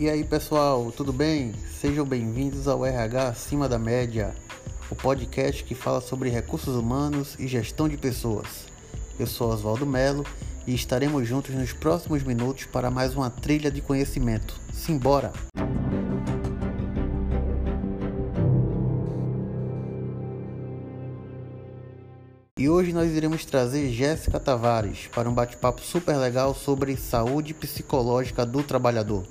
E aí pessoal, tudo bem? Sejam bem-vindos ao RH Acima da Média, o podcast que fala sobre recursos humanos e gestão de pessoas. Eu sou Oswaldo Melo e estaremos juntos nos próximos minutos para mais uma trilha de conhecimento. Simbora! E hoje nós iremos trazer Jéssica Tavares para um bate-papo super legal sobre saúde psicológica do trabalhador.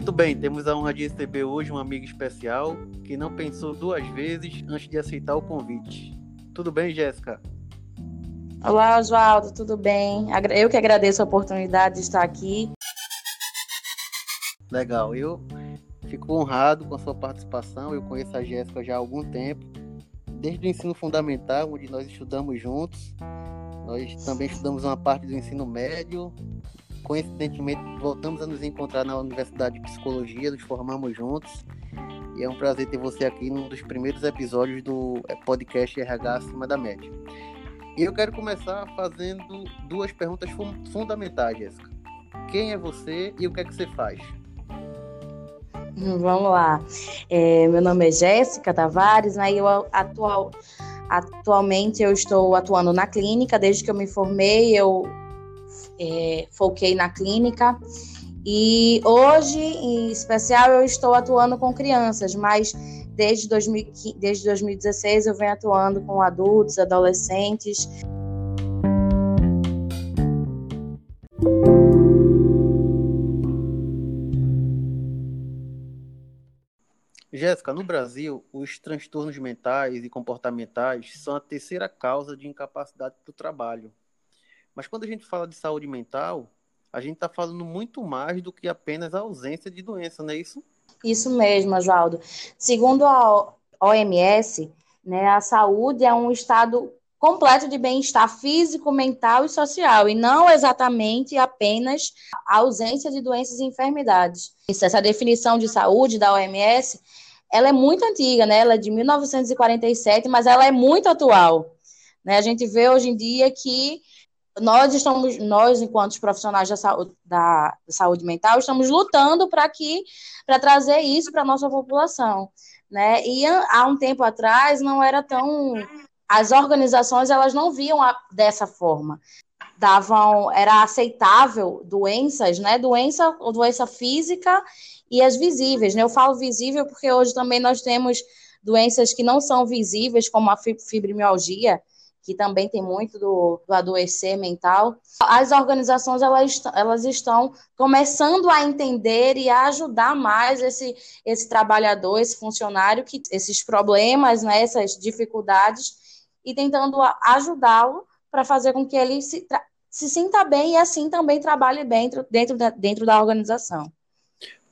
Muito bem, temos a honra de receber hoje um amigo especial que não pensou duas vezes antes de aceitar o convite. Tudo bem, Jéssica? Olá, Oswaldo, tudo bem? Eu que agradeço a oportunidade de estar aqui. Legal, eu fico honrado com a sua participação. Eu conheço a Jéssica já há algum tempo, desde o ensino fundamental, onde nós estudamos juntos. Nós também estudamos uma parte do ensino médio. Coincidentemente, voltamos a nos encontrar na Universidade de Psicologia, nos formamos juntos. E é um prazer ter você aqui num dos primeiros episódios do é, podcast RH Acima da Média. E eu quero começar fazendo duas perguntas fundamentais, Jéssica. Quem é você e o que é que você faz? Vamos lá. É, meu nome é Jéssica Tavares, né? Eu atual, atualmente eu estou atuando na clínica. Desde que eu me formei, eu é, foquei na clínica. E hoje, em especial, eu estou atuando com crianças, mas desde, 2015, desde 2016 eu venho atuando com adultos, adolescentes. Jéssica, no Brasil, os transtornos mentais e comportamentais são a terceira causa de incapacidade para o trabalho. Mas quando a gente fala de saúde mental, a gente está falando muito mais do que apenas a ausência de doença, não é isso? Isso mesmo, Oswaldo. Segundo a OMS, né, a saúde é um estado completo de bem-estar físico, mental e social, e não exatamente apenas a ausência de doenças e enfermidades. Essa definição de saúde da OMS ela é muito antiga, né? Ela é de 1947, mas ela é muito atual. Né? A gente vê hoje em dia que nós estamos, nós enquanto profissionais da saúde, da saúde mental, estamos lutando para que, para trazer isso para a nossa população, né? E há um tempo atrás não era tão, as organizações elas não viam a, dessa forma, davam, era aceitável doenças, né? Doença ou doença física e as visíveis. Né? Eu falo visível porque hoje também nós temos doenças que não são visíveis, como a fibromialgia, que também tem muito do, do adoecer mental. As organizações elas, elas estão começando a entender e a ajudar mais esse, esse trabalhador, esse funcionário, que esses problemas, né, essas dificuldades, e tentando ajudá-lo para fazer com que ele se, se sinta bem e assim também trabalhe bem dentro, dentro, da, dentro da organização.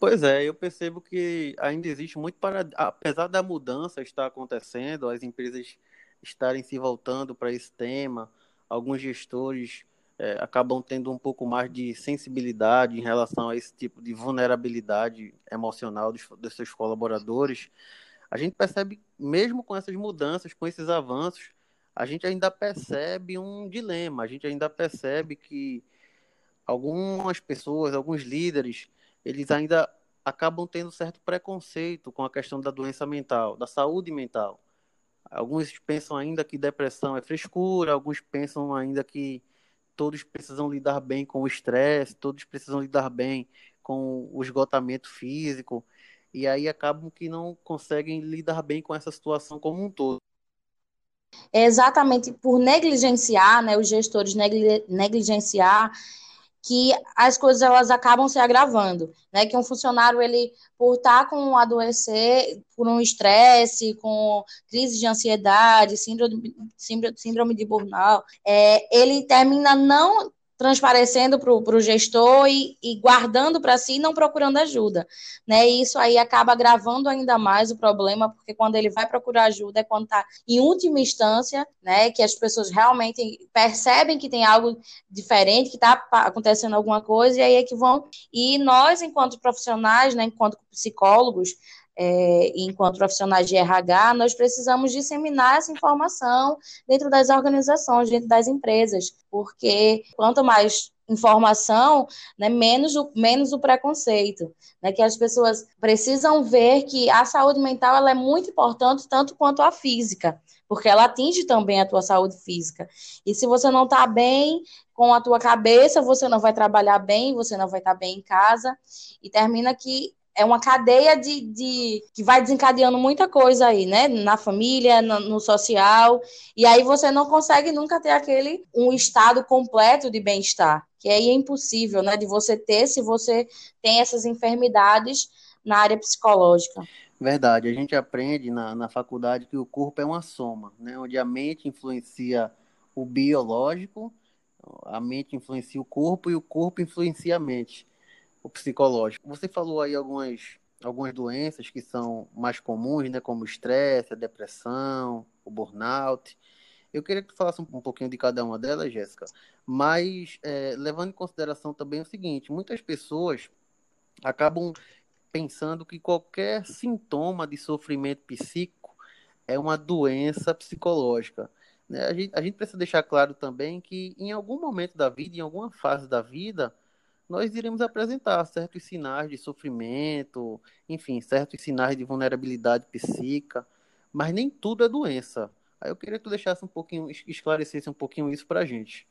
Pois é, eu percebo que ainda existe muito para. Apesar da mudança estar acontecendo, as empresas estarem se voltando para esse tema, alguns gestores é, acabam tendo um pouco mais de sensibilidade em relação a esse tipo de vulnerabilidade emocional dos, dos seus colaboradores. A gente percebe, mesmo com essas mudanças, com esses avanços, a gente ainda percebe um dilema, a gente ainda percebe que algumas pessoas, alguns líderes, eles ainda acabam tendo certo preconceito com a questão da doença mental, da saúde mental. Alguns pensam ainda que depressão é frescura, alguns pensam ainda que todos precisam lidar bem com o estresse, todos precisam lidar bem com o esgotamento físico, e aí acabam que não conseguem lidar bem com essa situação como um todo. É exatamente por negligenciar, né, os gestores negligenciar que as coisas elas acabam se agravando, né? Que um funcionário ele por estar tá com um adoecer por um estresse, com crise de ansiedade, síndrome, síndrome de burnout, é, ele termina não transparecendo para o gestor e, e guardando para si e não procurando ajuda. Né? E isso aí acaba agravando ainda mais o problema, porque quando ele vai procurar ajuda é quando está em última instância, né, que as pessoas realmente percebem que tem algo diferente, que está acontecendo alguma coisa, e aí é que vão. E nós, enquanto profissionais, né, enquanto psicólogos, é, enquanto profissionais de RH, nós precisamos disseminar essa informação dentro das organizações, dentro das empresas, porque quanto mais informação, né, menos, o, menos o preconceito, né, que as pessoas precisam ver que a saúde mental ela é muito importante tanto quanto a física, porque ela atinge também a tua saúde física. E se você não está bem com a tua cabeça, você não vai trabalhar bem, você não vai estar tá bem em casa, e termina que é uma cadeia de, de, que vai desencadeando muita coisa aí, né? Na família, no, no, social, e aí você não consegue nunca ter aquele um estado completo de bem-estar, que aí é impossível, né? De você ter se você tem essas enfermidades na área psicológica. Verdade, a gente aprende na, na faculdade que o corpo é uma soma, né? Onde a mente influencia o biológico, a mente influencia o corpo e o corpo influencia a mente o psicológico. Você falou aí algumas, algumas doenças que são mais comuns, né, como o estresse, a depressão, o burnout. Eu queria que tu falasse um, um pouquinho de cada uma delas, Jéssica, mas é, levando em consideração também o seguinte: muitas pessoas acabam pensando que qualquer sintoma de sofrimento psíquico é uma doença psicológica. Né? A, gente, a gente precisa deixar claro também que em algum momento da vida, em alguma fase da vida, nós iremos apresentar certos sinais de sofrimento, enfim, certos sinais de vulnerabilidade psíquica, mas nem tudo é doença. Aí eu queria que tu deixasse um pouquinho, esclarecesse um pouquinho isso para a gente.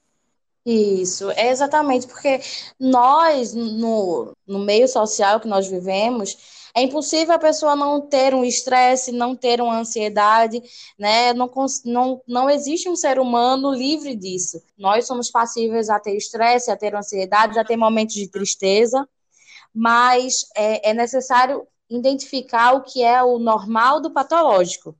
Isso, é exatamente, porque nós, no, no meio social que nós vivemos, é impossível a pessoa não ter um estresse, não ter uma ansiedade, né? Não, não, não existe um ser humano livre disso. Nós somos passíveis a ter estresse, a ter ansiedade, a ter momentos de tristeza, mas é, é necessário identificar o que é o normal do patológico.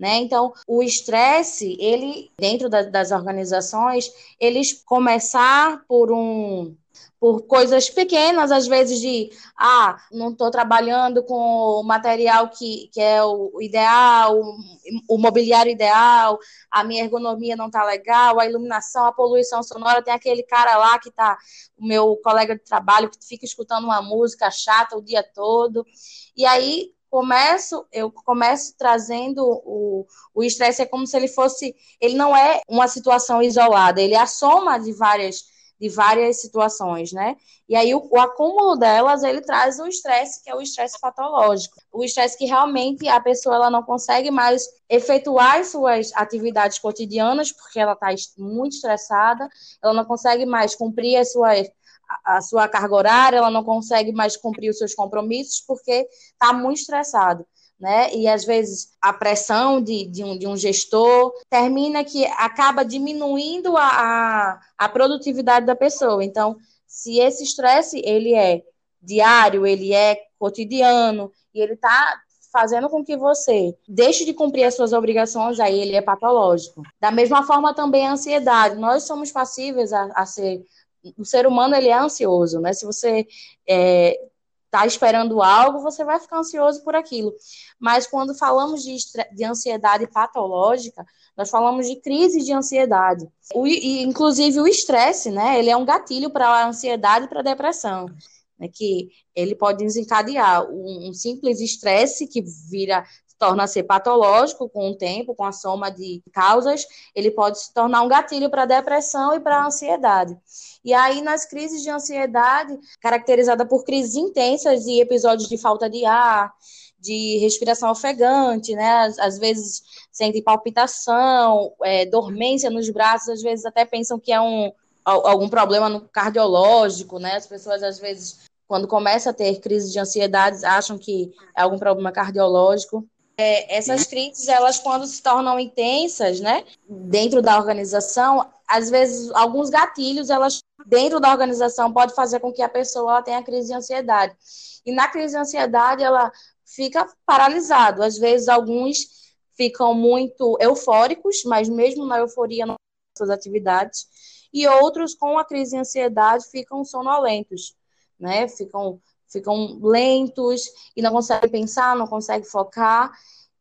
Né? Então, o estresse, ele, dentro da, das organizações, eles começar por um por coisas pequenas, às vezes de, ah, não estou trabalhando com o material que, que é o ideal, o, o mobiliário ideal, a minha ergonomia não está legal, a iluminação, a poluição sonora, tem aquele cara lá que está, o meu colega de trabalho, que fica escutando uma música chata o dia todo, e aí começo, eu começo trazendo o o estresse é como se ele fosse, ele não é uma situação isolada, ele é a soma de várias de várias situações, né? E aí o, o acúmulo delas, ele traz o estresse, que é o estresse patológico. O estresse que realmente a pessoa ela não consegue mais efetuar as suas atividades cotidianas, porque ela está muito estressada, ela não consegue mais cumprir a sua a sua carga horária, ela não consegue mais cumprir os seus compromissos porque está muito estressado né? E às vezes a pressão de, de, um, de um gestor termina que acaba diminuindo a, a, a produtividade da pessoa. Então, se esse estresse ele é diário, ele é cotidiano e ele está fazendo com que você deixe de cumprir as suas obrigações, aí ele é patológico. Da mesma forma também a ansiedade. Nós somos passíveis a, a ser o ser humano ele é ansioso, né? Se você é, está esperando algo, você vai ficar ansioso por aquilo. Mas quando falamos de, de ansiedade patológica, nós falamos de crise de ansiedade. O, e, inclusive o estresse, né? Ele é um gatilho para a ansiedade e para a depressão. Né, que ele pode desencadear um, um simples estresse que vira torna ser patológico com o tempo, com a soma de causas, ele pode se tornar um gatilho para a depressão e para a ansiedade. E aí, nas crises de ansiedade, caracterizada por crises intensas e episódios de falta de ar, de respiração ofegante, né? Às, às vezes sentem palpitação, é, dormência nos braços, às vezes até pensam que é um, algum problema no cardiológico, né? As pessoas às vezes quando começa a ter crise de ansiedade, acham que é algum problema cardiológico é, essas crises, elas quando se tornam intensas, né, dentro da organização, às vezes alguns gatilhos, elas dentro da organização pode fazer com que a pessoa tenha crise de ansiedade. E na crise de ansiedade, ela fica paralisado. Às vezes alguns ficam muito eufóricos, mas mesmo na euforia não suas atividades, e outros com a crise de ansiedade ficam sonolentos, né? Ficam ficam lentos e não conseguem pensar, não conseguem focar.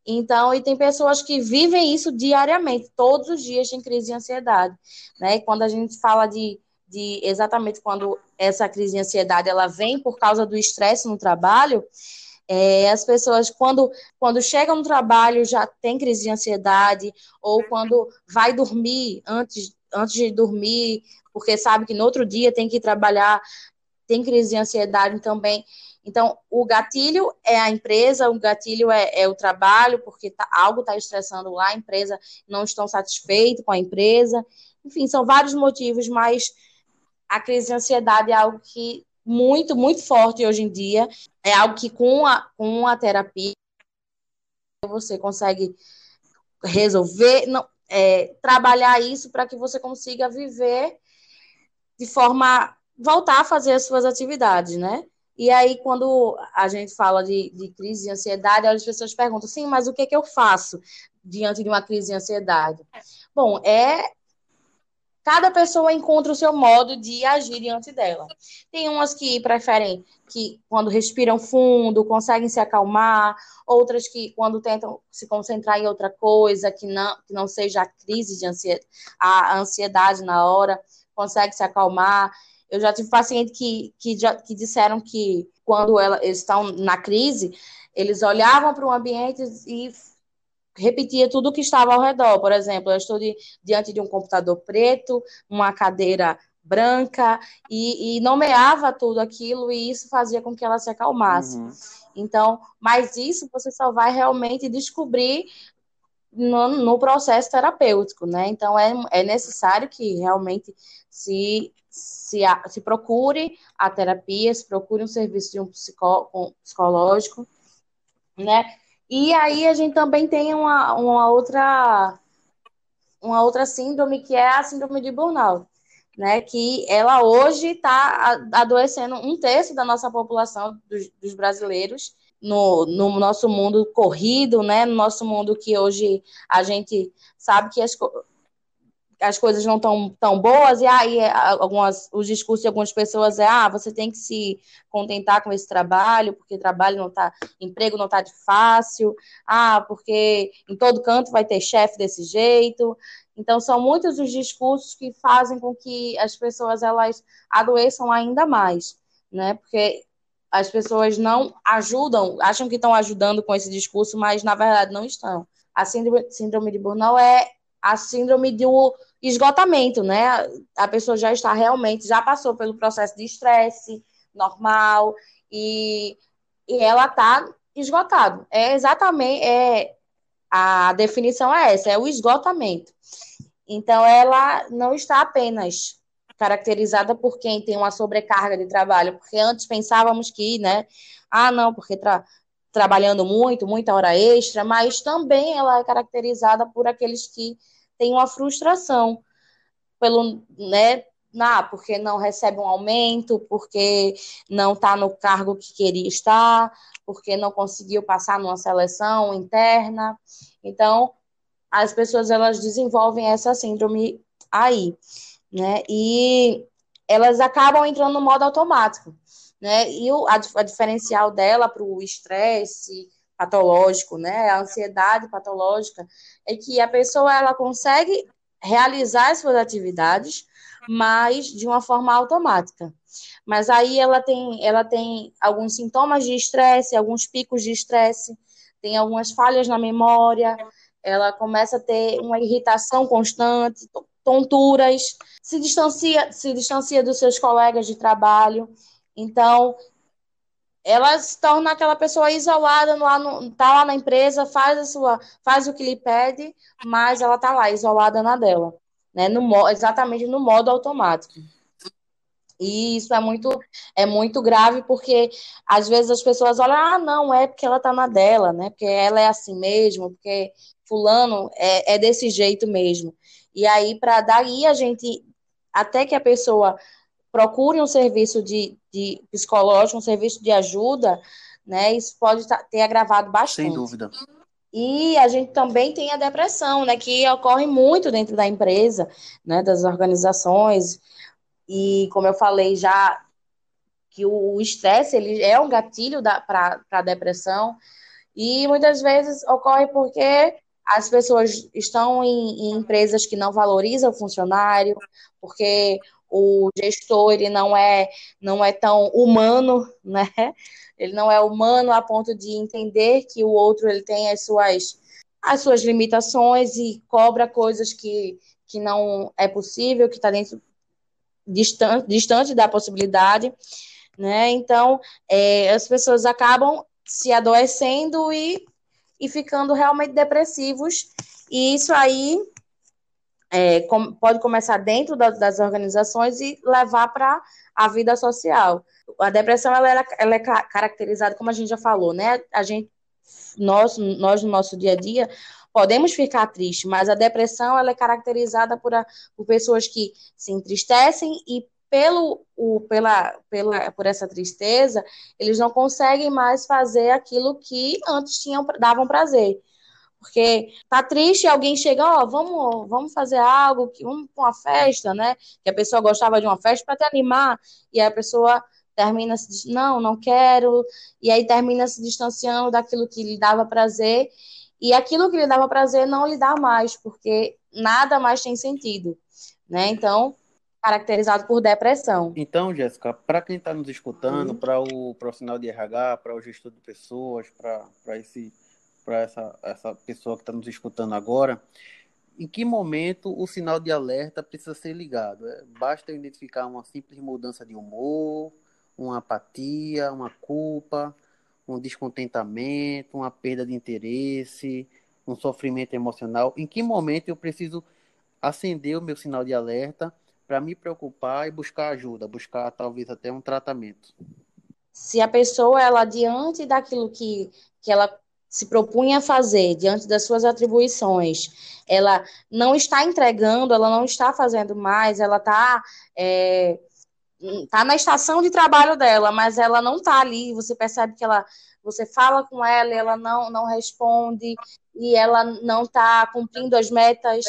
Então, e tem pessoas que vivem isso diariamente, todos os dias em crise de ansiedade, né? E quando a gente fala de, de exatamente quando essa crise de ansiedade ela vem por causa do estresse no trabalho, É, as pessoas, quando, quando chegam no trabalho, já tem crise de ansiedade, ou quando vai dormir, antes, antes de dormir, porque sabe que no outro dia tem que trabalhar, tem crise de ansiedade também. Então, o gatilho é a empresa, o gatilho é, é o trabalho, porque tá, algo está estressando lá, a empresa não estão satisfeitos com a empresa. Enfim, são vários motivos, mas a crise de ansiedade é algo que muito, muito forte hoje em dia. É algo que com a, com a terapia você consegue resolver, não, é, trabalhar isso para que você consiga viver de forma voltar a fazer as suas atividades, né? E aí, quando a gente fala de, de crise de ansiedade, as pessoas perguntam, sim, mas o que, é que eu faço diante de uma crise de ansiedade? Bom, é cada pessoa encontra o seu modo de agir diante dela. Tem umas que preferem que quando respiram fundo, conseguem se acalmar, outras que quando tentam se concentrar em outra coisa, que não, que não seja a crise de ansiedade, a ansiedade na hora, consegue se acalmar. Eu já tive pacientes que, que, já, que disseram que quando ela, eles estão na crise, eles olhavam para o ambiente e repetia tudo o que estava ao redor. Por exemplo, eu estou de, diante de um computador preto, uma cadeira branca, e, e, nomeava tudo aquilo, e isso fazia com que ela se acalmasse. Uhum. Então, mas isso você só vai realmente descobrir no, no processo terapêutico, né? Então, é, é necessário que realmente se se, se procure a terapia, se procure um serviço de um, psicó, um psicológico, né? E aí a gente também tem uma, uma outra uma outra síndrome que é a síndrome de burnout, né? Que ela hoje está adoecendo um terço da nossa população dos, dos brasileiros no, no, nosso mundo corrido, né? No nosso mundo que hoje a gente sabe que as, as coisas não estão tão boas, e aí é, algumas, os discursos de algumas pessoas é, ah, você tem que se contentar com esse trabalho, porque trabalho não tá, emprego não tá de fácil, ah, porque em todo canto vai ter chefe desse jeito. Então, são muitos os discursos que fazem com que as pessoas, elas adoeçam ainda mais, né, porque as pessoas não ajudam, acham que estão ajudando com esse discurso, mas na verdade não estão. A síndrome, síndrome de Burnout é a síndrome do esgotamento, né? A pessoa já está realmente, já passou pelo processo de estresse normal e, e ela está esgotado. É exatamente é a definição é essa, é o esgotamento. Então ela não está apenas caracterizada por quem tem uma sobrecarga de trabalho, porque antes pensávamos que, né, ah, não, porque tra trabalhando muito, muita hora extra, mas também ela é caracterizada por aqueles que têm uma frustração pelo, né, ah, porque não recebe um aumento, porque não está no cargo que queria estar, porque não conseguiu passar numa seleção interna. Então, as pessoas elas desenvolvem essa síndrome aí, né? E elas acabam entrando no modo automático né? E o, a, a diferencial dela para o estresse patológico, né? A ansiedade patológica é que a pessoa ela consegue realizar as suas atividades, mas de uma forma automática. Mas aí ela tem, ela tem alguns sintomas de estresse, alguns picos de estresse, tem algumas falhas na memória, ela começa a ter uma irritação constante, tonturas, se distancia, se distancia dos seus colegas de trabalho. Então, ela se torna aquela pessoa isolada lá no, tá lá na empresa, faz a sua, faz o que lhe pede, mas ela tá lá isolada na dela, né? No, exatamente no modo automático. E isso é muito, é muito grave, porque às vezes as pessoas olham, ah, não, é porque ela tá na dela, né? Porque ela é assim mesmo, porque fulano é, é desse jeito mesmo. E aí, para daí a gente, até que a pessoa procure um serviço de, de psicológico, um serviço de ajuda, né? Isso pode tá, ter agravado bastante. Sem dúvida. E a gente também tem a depressão, né? Que ocorre muito dentro da empresa, né? Das organizações. E como eu falei já, que o estresse ele é um gatilho para a depressão. E muitas vezes ocorre porque as pessoas estão em, em empresas que não valorizam o funcionário, porque o gestor ele não é não é tão humano, né? ele não é humano a ponto de entender que o outro ele tem as suas as suas limitações e cobra coisas que, que não é possível, que está dentro distante, distante da possibilidade, né? Então é, as pessoas acabam se adoecendo e, e ficando realmente depressivos e isso aí é, com, pode começar dentro da, das organizações e levar para a vida social. A depressão ela, é, ela é caracterizada, como a gente já falou, né? A gente, nós, nós no nosso dia a dia podemos ficar tristes, mas a depressão ela é caracterizada por, a, por pessoas que se entristecem e pelo, o, pela, pela, por essa tristeza, eles não conseguem mais fazer aquilo que antes tinham, davam prazer. Porque tá triste, alguém chega, ó, oh, vamos, vamos fazer algo, que vamos para uma festa, né? Que a pessoa gostava de uma festa para te animar, e a pessoa termina se não, não quero, e aí termina se distanciando daquilo que lhe dava prazer, e aquilo que lhe dava prazer não lhe dá mais, porque nada mais tem sentido, né? Então, caracterizado por depressão. Então, Jéssica, para quem está nos escutando, uhum. para o profissional de RH, para o gestor de pessoas, para esse para essa, essa pessoa que está nos escutando agora, em que momento o sinal de alerta precisa ser ligado? É, basta identificar uma simples mudança de humor, uma apatia, uma culpa, um descontentamento, uma perda de interesse, um sofrimento emocional. Em que momento eu preciso acender o meu sinal de alerta para me preocupar e buscar ajuda, buscar talvez até um tratamento? Se a pessoa, ela diante daquilo que, que ela se propunha a fazer diante das suas atribuições, ela não está entregando, ela não está fazendo mais, ela está é, tá na estação de trabalho dela, mas ela não está ali. Você percebe que ela, você fala com ela, e ela não não responde e ela não está cumprindo as metas,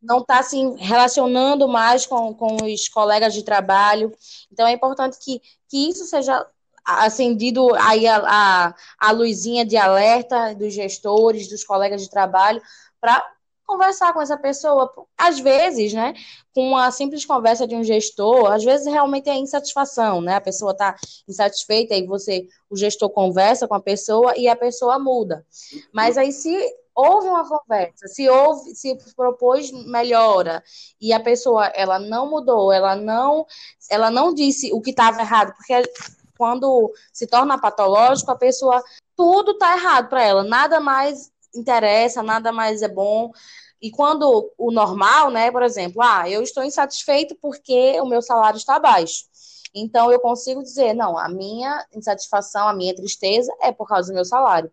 não está se relacionando mais com, com os colegas de trabalho. Então é importante que, que isso seja acendido aí a, a, a luzinha de alerta dos gestores, dos colegas de trabalho, para conversar com essa pessoa. Às vezes, né, com uma simples conversa de um gestor, às vezes realmente é insatisfação, né? A pessoa está insatisfeita e você, o gestor conversa com a pessoa e a pessoa muda. Mas aí se houve uma conversa, se houve, se propôs melhora e a pessoa ela não mudou, ela não, ela não disse o que estava errado, porque quando se torna patológico, a pessoa tudo está errado para ela, nada mais interessa, nada mais é bom. E quando o normal, né, por exemplo, ah, eu estou insatisfeito porque o meu salário está baixo. Então eu consigo dizer, não, a minha insatisfação, a minha tristeza é por causa do meu salário.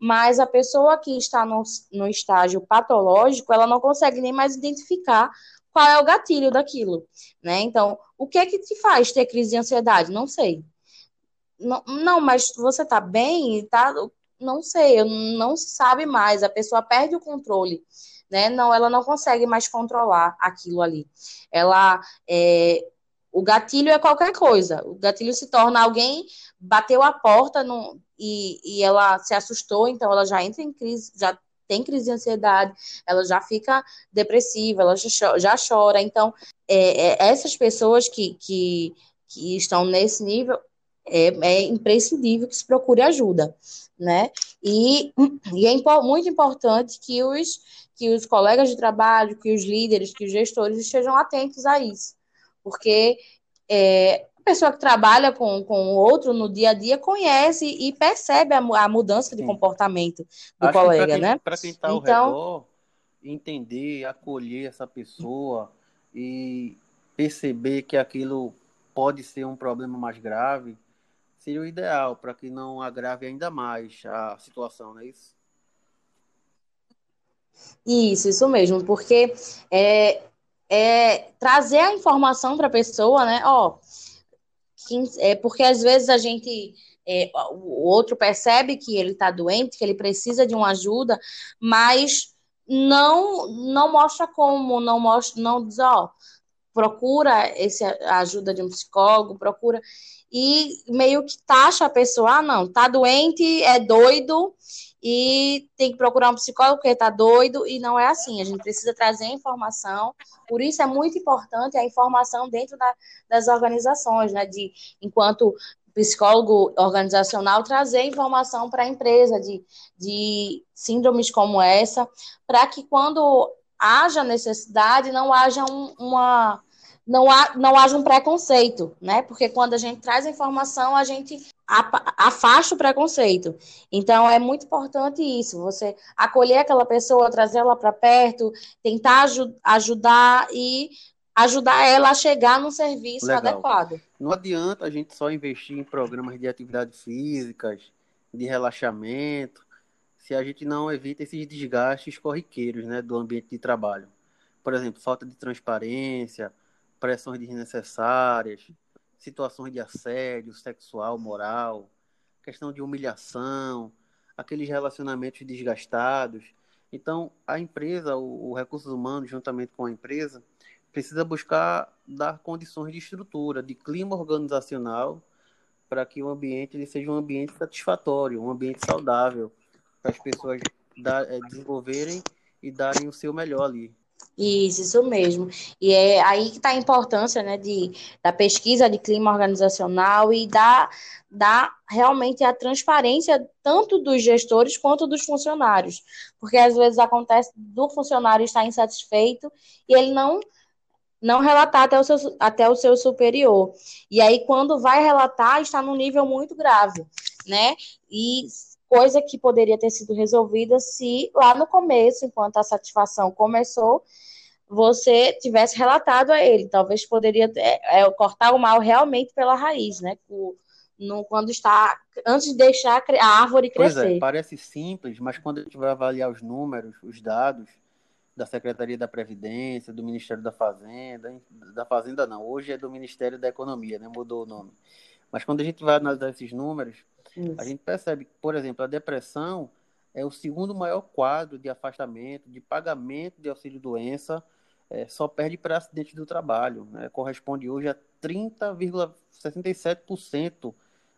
Mas a pessoa que está no, no estágio patológico, ela não consegue nem mais identificar qual é o gatilho daquilo, né? Então, o que é que te faz ter crise de ansiedade? Não sei. Não, não mas você tá bem? Tá, não sei, não se sabe mais. A pessoa perde o controle. Né? Não, ela não consegue mais controlar aquilo ali. Ela é, o gatilho é qualquer coisa. O gatilho se torna alguém bateu a porta no, e, e ela se assustou, então ela já entra em crise, já tem crise de ansiedade, ela já fica depressiva, ela já, chora. Então, é, é, essas pessoas que, que, que estão nesse nível, é, é imprescindível que se procure ajuda, né? E, e é muito importante que os, que os colegas de trabalho, que os líderes, que os gestores estejam atentos a isso, porque é, a pessoa que trabalha com, com o outro no dia a dia conhece e percebe a, a mudança de Sim. comportamento do Acho colega, quem, né? Para quem está ao então, redor, entender, acolher essa pessoa e perceber que aquilo pode ser um problema mais grave, seria o ideal para que não agrave ainda mais a situação, não é isso? Isso, isso mesmo, porque é, é trazer a informação para a pessoa, né? Ó, é porque às vezes a gente é, o outro percebe que ele está doente, que ele precisa de uma ajuda, mas não não mostra como, não mostra, não diz, ó, procura esse, a ajuda de um psicólogo, procura e meio que taxa a pessoa, ah, não, tá doente, é doido e tem que procurar um psicólogo porque tá doido e não é assim, a gente precisa trazer informação, por isso é muito importante a informação dentro da, das organizações, né, de enquanto psicólogo organizacional trazer informação para a empresa de, de síndromes como essa, para que quando haja necessidade, não haja um, uma não, há, não haja um preconceito, né? Porque quando a gente traz informação, a gente afasta o preconceito. Então, é muito importante isso, você acolher aquela pessoa, trazer ela para perto, tentar aj ajudar e ajudar ela a chegar num serviço Legal. adequado. Não adianta a gente só investir em programas de atividades físicas, de relaxamento, se a gente não evita esses desgastes corriqueiros né, do ambiente de trabalho. Por exemplo, falta de transparência, pressões desnecessárias, situações de assédio sexual, moral, questão de humilhação, aqueles relacionamentos desgastados. Então, a empresa, o, o Recursos Humanos, juntamente com a empresa, precisa buscar dar condições de estrutura, de clima organizacional, para que o ambiente ele seja um ambiente satisfatório, um ambiente saudável, para as pessoas é, desenvolverem e darem o seu melhor ali. Isso, isso mesmo. E é aí que está a importância né, de, da pesquisa de clima organizacional e da, da realmente a transparência tanto dos gestores quanto dos funcionários. Porque às vezes acontece do funcionário estar insatisfeito e ele não não relatar até o seu, até o seu superior. E aí, quando vai relatar, está num nível muito grave, né? E coisa que poderia ter sido resolvida se lá no começo, enquanto a satisfação começou, você tivesse relatado a ele. Talvez poderia é, é, cortar o mal realmente pela raiz, né? O, no, quando está antes de deixar a árvore crescer. Pois é, parece simples, mas quando a gente vai avaliar os números, os dados da Secretaria da Previdência, do Ministério da Fazenda, da Fazenda não, hoje é do Ministério da Economia, né? Mudou o nome. Mas quando a gente vai analisar esses números, isso. A gente percebe que, por exemplo, a depressão é o segundo maior quadro de afastamento, de pagamento de auxílio-doença, é, só perde para acidente do trabalho. Né? Corresponde hoje a 30,67%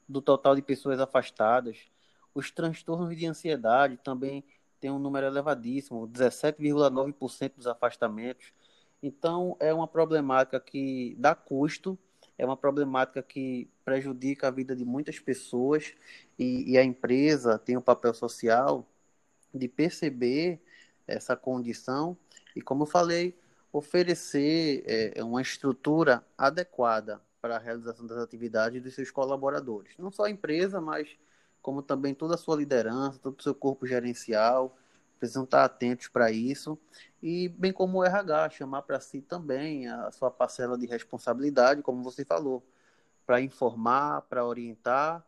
do total de pessoas afastadas. Os transtornos de ansiedade também têm um número elevadíssimo, 17,9% dos afastamentos. Então, é uma problemática que dá custo é uma problemática que prejudica a vida de muitas pessoas e, e a empresa tem o um papel social de perceber essa condição e, como eu falei, oferecer é, uma estrutura adequada para a realização das atividades dos seus colaboradores. Não só a empresa, mas como também toda a sua liderança, todo o seu corpo gerencial, precisam estar atentos para isso e bem como o RH chamar para si também a sua parcela de responsabilidade, como você falou, para informar, para orientar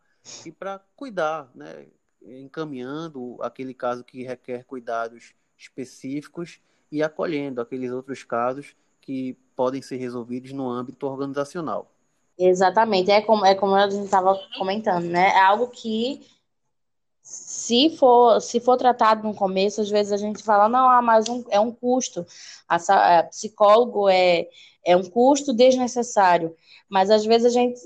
e para cuidar, né, encaminhando aquele caso que requer cuidados específicos e acolhendo aqueles outros casos que podem ser resolvidos no âmbito organizacional. Exatamente, é como, é como a gente estava comentando, né? É algo que se for, se for tratado no começo, às vezes a gente fala, não, ah, mas um, é um custo. A, a, psicólogo é, é um custo desnecessário. Mas às vezes a gente,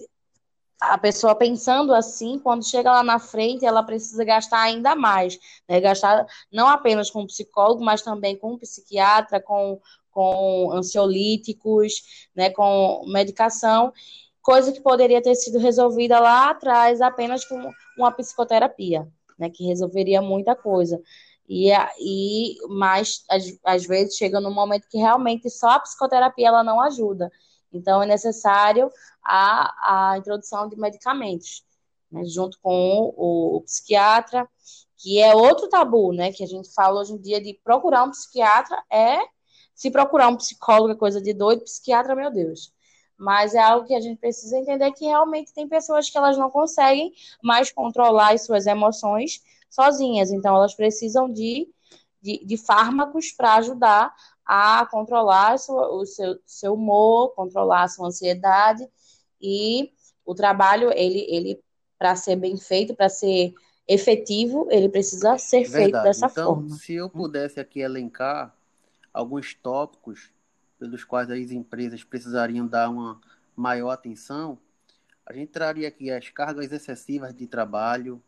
a pessoa pensando assim, quando chega lá na frente, ela precisa gastar ainda mais. Né? Gastar não apenas com psicólogo, mas também com psiquiatra, com, com ansiolíticos, né? com medicação coisa que poderia ter sido resolvida lá atrás apenas com uma psicoterapia né, que resolveria muita coisa. E, e mas às, às vezes chega num momento que realmente só a psicoterapia ela não ajuda. Então é necessário a, a introdução de medicamentos, né, junto com o, o, psiquiatra, que é outro tabu, né? Que a gente fala hoje em dia de procurar um psiquiatra é se procurar um psicólogo é coisa de doido, psiquiatra, meu Deus mas é algo que a gente precisa entender que realmente tem pessoas que elas não conseguem mais controlar as suas emoções sozinhas, então elas precisam de, de, de fármacos para ajudar a controlar o seu, seu humor, controlar a sua ansiedade e o trabalho, ele, ele para ser bem feito, para ser efetivo, ele precisa ser Verdade. feito dessa então, forma. Se eu pudesse aqui elencar alguns tópicos pelos quais as empresas precisariam dar uma maior atenção, a gente traria aqui as cargas excessivas de trabalho,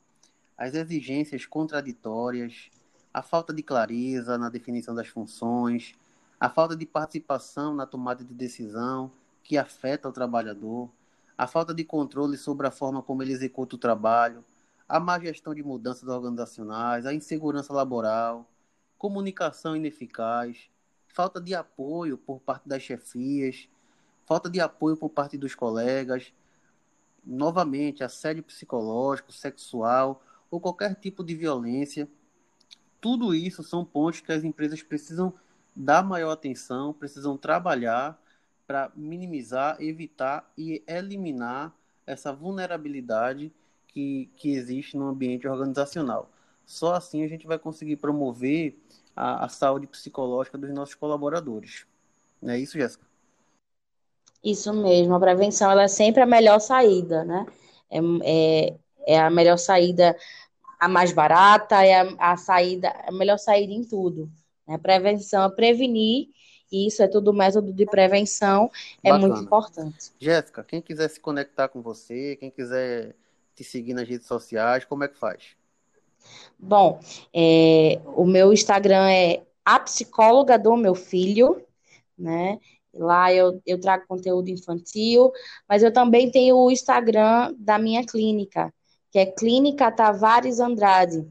as exigências contraditórias, a falta de clareza na definição das funções, a falta de participação na tomada de decisão que afeta o trabalhador, a falta de controle sobre a forma como ele executa o trabalho, a má gestão de mudanças organizacionais, a insegurança laboral, comunicação ineficaz, falta de apoio por parte das chefias, falta de apoio por parte dos colegas, novamente, assédio psicológico, sexual ou qualquer tipo de violência. Tudo isso são pontos que as empresas precisam dar maior atenção, precisam trabalhar para minimizar, evitar e eliminar essa vulnerabilidade que, que existe no ambiente organizacional. Só assim a gente vai conseguir promover a, a saúde psicológica dos nossos colaboradores. Não é isso, Jéssica? Isso mesmo, a prevenção ela é sempre a melhor saída, né? É, é, é a melhor saída, a mais barata, é a, a saída, a melhor saída em tudo. Né? Prevenção é prevenir, e isso é tudo método de prevenção, é Bacana. muito importante. Jéssica, quem quiser se conectar com você, quem quiser te seguir nas redes sociais, como é que faz? Bom, é, o meu Instagram é a psicóloga do meu filho, né? Lá eu, eu trago conteúdo infantil, mas eu também tenho o Instagram da minha clínica, que é Clínica Tavares Andrade.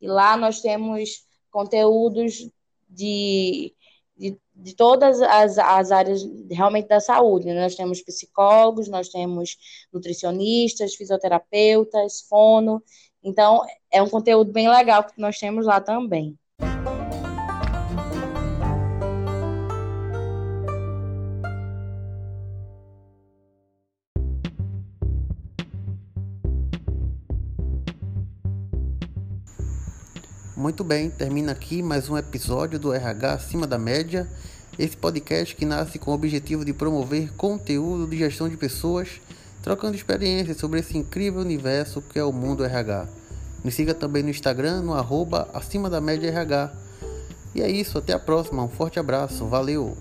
E lá nós temos conteúdos de, de, de todas as, as áreas realmente da saúde. Né? Nós temos psicólogos, nós temos nutricionistas, fisioterapeutas, fono. Então, é um conteúdo bem legal que nós temos lá também. Muito bem, termina aqui mais um episódio do RH Acima da Média. Esse podcast que nasce com o objetivo de promover conteúdo de gestão de pessoas, trocando experiências sobre esse incrível universo que é o mundo RH. Me siga também no Instagram, no arroba Acima da Média RH. E é isso, até a próxima, um forte abraço, valeu!